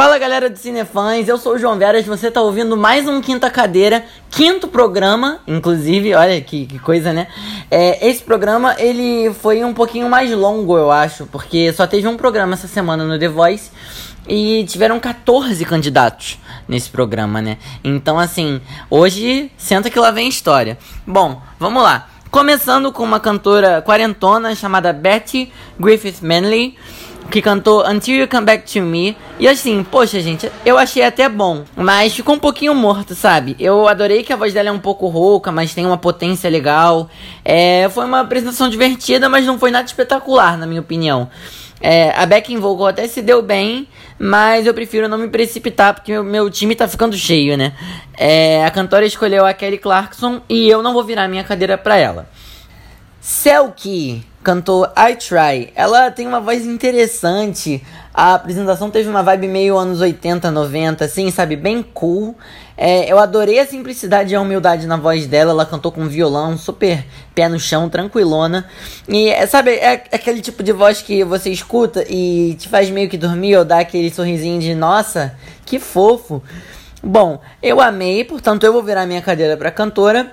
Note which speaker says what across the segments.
Speaker 1: Fala galera do Cinefãs, eu sou o João Veras, você está ouvindo mais um Quinta Cadeira, quinto programa, inclusive, olha que, que coisa, né? É, esse programa, ele foi um pouquinho mais longo, eu acho, porque só teve um programa essa semana no The Voice e tiveram 14 candidatos nesse programa, né? Então, assim, hoje, senta que lá vem história. Bom, vamos lá. Começando com uma cantora quarentona chamada Betty Griffith Manley que cantou Until You Come Back to Me. E assim, poxa, gente, eu achei até bom, mas ficou um pouquinho morto, sabe? Eu adorei que a voz dela é um pouco rouca, mas tem uma potência legal. É, foi uma apresentação divertida, mas não foi nada espetacular, na minha opinião. É, a backing vocal até se deu bem, mas eu prefiro não me precipitar porque meu, meu time tá ficando cheio, né? É, a cantora escolheu a Kelly Clarkson e eu não vou virar minha cadeira pra ela. Selkie cantou I Try. Ela tem uma voz interessante. A apresentação teve uma vibe meio anos 80, 90, assim, sabe? Bem cool. É, eu adorei a simplicidade e a humildade na voz dela. Ela cantou com violão, super pé no chão, tranquilona. E, é, sabe, é aquele tipo de voz que você escuta e te faz meio que dormir ou dá aquele sorrisinho de nossa, que fofo. Bom, eu amei, portanto eu vou virar minha cadeira para cantora.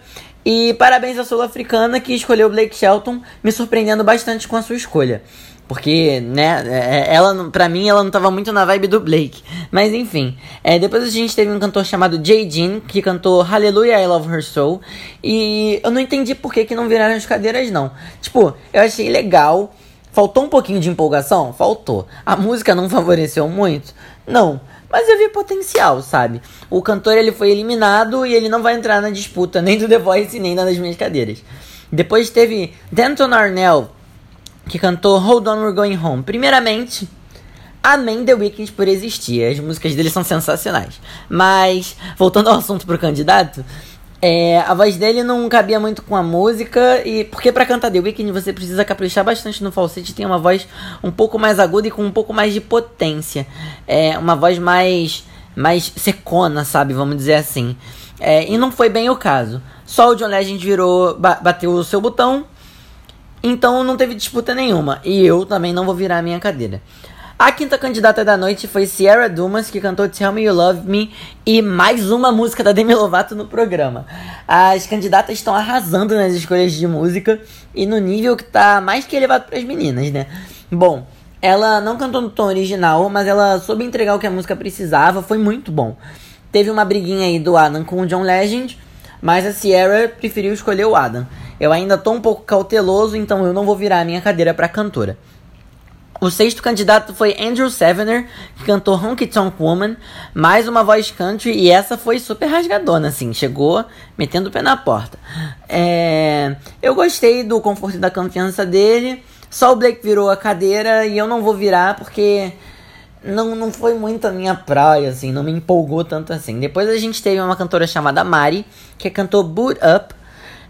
Speaker 1: E parabéns à sul-africana que escolheu Blake Shelton, me surpreendendo bastante com a sua escolha. Porque, né, é, é, ela, pra mim, ela não tava muito na vibe do Blake. Mas enfim. É, depois a gente teve um cantor chamado Jay Jean, que cantou Hallelujah, I Love Her Soul. E eu não entendi por que, que não viraram as cadeiras, não. Tipo, eu achei legal. Faltou um pouquinho de empolgação? Faltou. A música não favoreceu muito? Não. Mas eu vi potencial, sabe? O cantor ele foi eliminado e ele não vai entrar na disputa nem do The Voice nem das minhas cadeiras. Depois teve Denton Arnell, que cantou Hold On We're Going Home. Primeiramente, amém The Weeknd por existir. As músicas dele são sensacionais. Mas, voltando ao assunto pro candidato, é, a voz dele não cabia muito com a música e porque para cantar The Weeknd você precisa caprichar bastante no falsete, tem uma voz um pouco mais aguda e com um pouco mais de potência. É uma voz mais mais secona, sabe, vamos dizer assim. É, e não foi bem o caso. Só o John Legend virou, bateu o seu botão, então não teve disputa nenhuma. E eu também não vou virar a minha cadeira. A quinta candidata da noite foi Sierra Dumas, que cantou Tell Me You Love Me e mais uma música da Demi Lovato no programa. As candidatas estão arrasando nas escolhas de música e no nível que tá mais que elevado para as meninas, né? Bom, ela não cantou no tom original, mas ela soube entregar o que a música precisava, foi muito bom. Teve uma briguinha aí do Adam com o John Legend, mas a Sierra preferiu escolher o Adam. Eu ainda tô um pouco cauteloso, então eu não vou virar a minha cadeira para cantora. O sexto candidato foi Andrew Sevener, que cantou Honky Tonk Woman, mais uma voz country, e essa foi super rasgadona, assim, chegou metendo o pé na porta. É... Eu gostei do conforto e da confiança dele, só o Blake virou a cadeira e eu não vou virar porque não, não foi muito a minha praia, assim, não me empolgou tanto assim. Depois a gente teve uma cantora chamada Mari, que cantou Boot Up.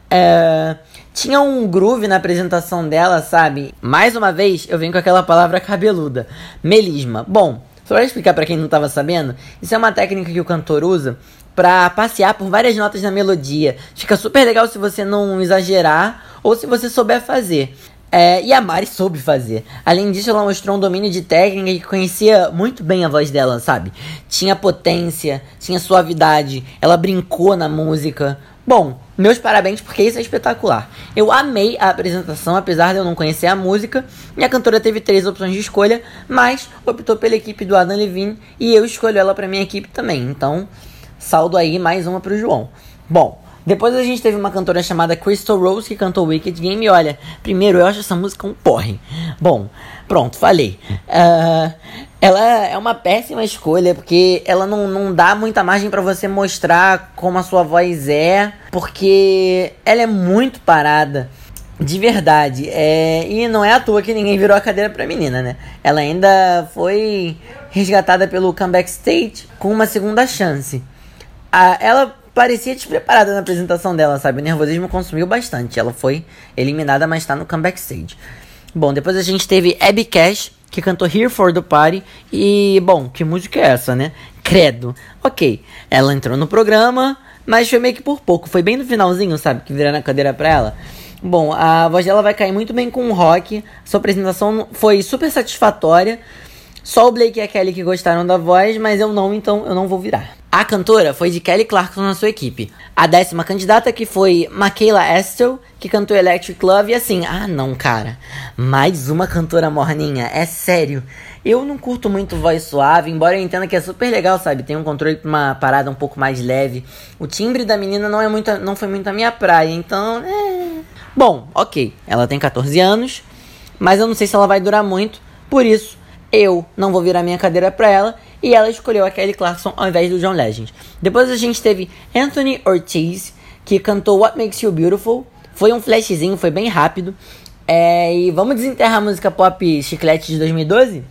Speaker 1: É... Tinha um groove na apresentação dela, sabe? Mais uma vez, eu venho com aquela palavra cabeluda. Melisma. Bom, só pra explicar para quem não tava sabendo, isso é uma técnica que o cantor usa para passear por várias notas na melodia. Fica super legal se você não exagerar ou se você souber fazer. É, e a Mari soube fazer. Além disso, ela mostrou um domínio de técnica que conhecia muito bem a voz dela, sabe? Tinha potência, tinha suavidade, ela brincou na música. Bom, meus parabéns porque isso é espetacular. Eu amei a apresentação, apesar de eu não conhecer a música. E a cantora teve três opções de escolha, mas optou pela equipe do Adam Levine e eu escolho ela para minha equipe também. Então, saldo aí mais uma pro João. Bom, depois a gente teve uma cantora chamada Crystal Rose que cantou Wicked Game. E olha, primeiro eu acho essa música um porre. Bom, pronto, falei. Uh, ela é uma péssima escolha, porque ela não, não dá muita margem para você mostrar como a sua voz é, porque ela é muito parada. De verdade. É, e não é à toa que ninguém virou a cadeira pra menina, né? Ela ainda foi resgatada pelo Comeback Stage com uma segunda chance. A, ela parecia despreparada na apresentação dela, sabe? O nervosismo consumiu bastante. Ela foi eliminada, mas tá no Comeback Stage. Bom, depois a gente teve Abby Cash que cantou Here for the Party. E, bom, que música é essa, né? Credo. Ok, ela entrou no programa, mas foi meio que por pouco. Foi bem no finalzinho, sabe? Que viraram a cadeira pra ela. Bom, a voz dela vai cair muito bem com o rock. Sua apresentação foi super satisfatória. Só o Blake e a Kelly que gostaram da voz, mas eu não, então eu não vou virar. A cantora foi de Kelly Clarkson na sua equipe. A décima candidata que foi Michaela Estel, que cantou Electric Love, e assim, ah não, cara, mais uma cantora morninha, é sério. Eu não curto muito voz suave, embora eu entenda que é super legal, sabe? Tem um controle pra uma parada um pouco mais leve. O timbre da menina não é muito, não foi muito a minha praia, então, é... Bom, ok, ela tem 14 anos, mas eu não sei se ela vai durar muito, por isso eu não vou virar minha cadeira pra ela. E ela escolheu a Kelly Clarkson ao invés do John Legend. Depois a gente teve Anthony Ortiz, que cantou What Makes You Beautiful. Foi um flashzinho, foi bem rápido. É, e vamos desenterrar a música pop chiclete de 2012?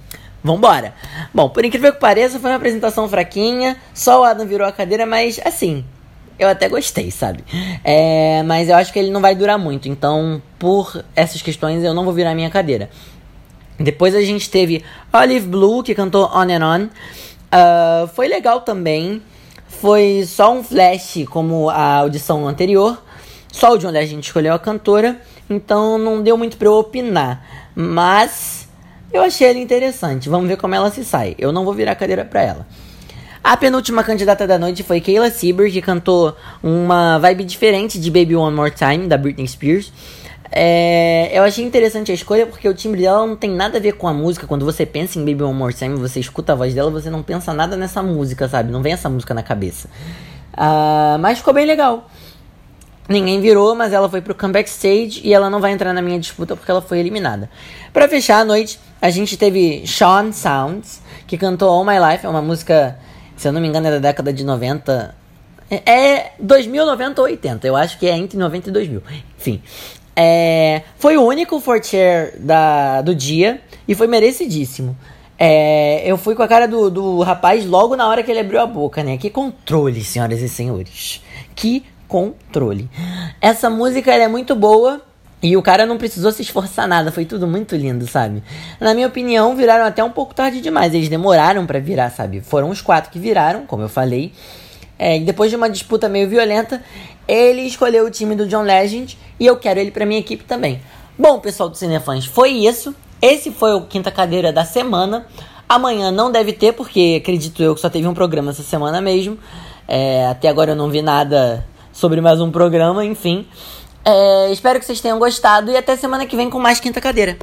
Speaker 1: Vambora! Bom, por incrível que pareça, foi uma apresentação fraquinha. Só o Adam virou a cadeira, mas assim, eu até gostei, sabe? É, mas eu acho que ele não vai durar muito. Então, por essas questões, eu não vou virar minha cadeira. Depois a gente teve Olive Blue, que cantou On and On. Uh, foi legal também. Foi só um flash, como a audição anterior. Só o de onde a gente escolheu a cantora. Então não deu muito pra eu opinar. Mas eu achei ela interessante. Vamos ver como ela se sai. Eu não vou virar cadeira pra ela. A penúltima candidata da noite foi Kayla Sieber, que cantou uma vibe diferente de Baby One More Time, da Britney Spears. É, eu achei interessante a escolha porque o timbre dela não tem nada a ver com a música. Quando você pensa em Baby One More Time, você escuta a voz dela, você não pensa nada nessa música, sabe? Não vem essa música na cabeça. Uh, mas ficou bem legal. Ninguém virou, mas ela foi pro comeback stage e ela não vai entrar na minha disputa porque ela foi eliminada. Para fechar a noite, a gente teve Sean Sounds, que cantou All My Life, é uma música, se eu não me engano, é da década de 90. É 2000, 90 ou 80, eu acho que é entre 90 e 2000. Enfim, é, foi o único chair da, do dia e foi merecidíssimo. É, eu fui com a cara do, do rapaz logo na hora que ele abriu a boca, né? Que controle, senhoras e senhores. Que controle. Essa música é muito boa e o cara não precisou se esforçar nada. Foi tudo muito lindo, sabe? Na minha opinião, viraram até um pouco tarde demais. Eles demoraram para virar, sabe? Foram os quatro que viraram, como eu falei. É, depois de uma disputa meio violenta, ele escolheu o time do John Legend e eu quero ele para minha equipe também. Bom, pessoal do Cinefãs, foi isso. Esse foi o Quinta Cadeira da semana. Amanhã não deve ter, porque acredito eu que só teve um programa essa semana mesmo. É, até agora eu não vi nada sobre mais um programa, enfim. É, espero que vocês tenham gostado e até semana que vem com mais Quinta Cadeira.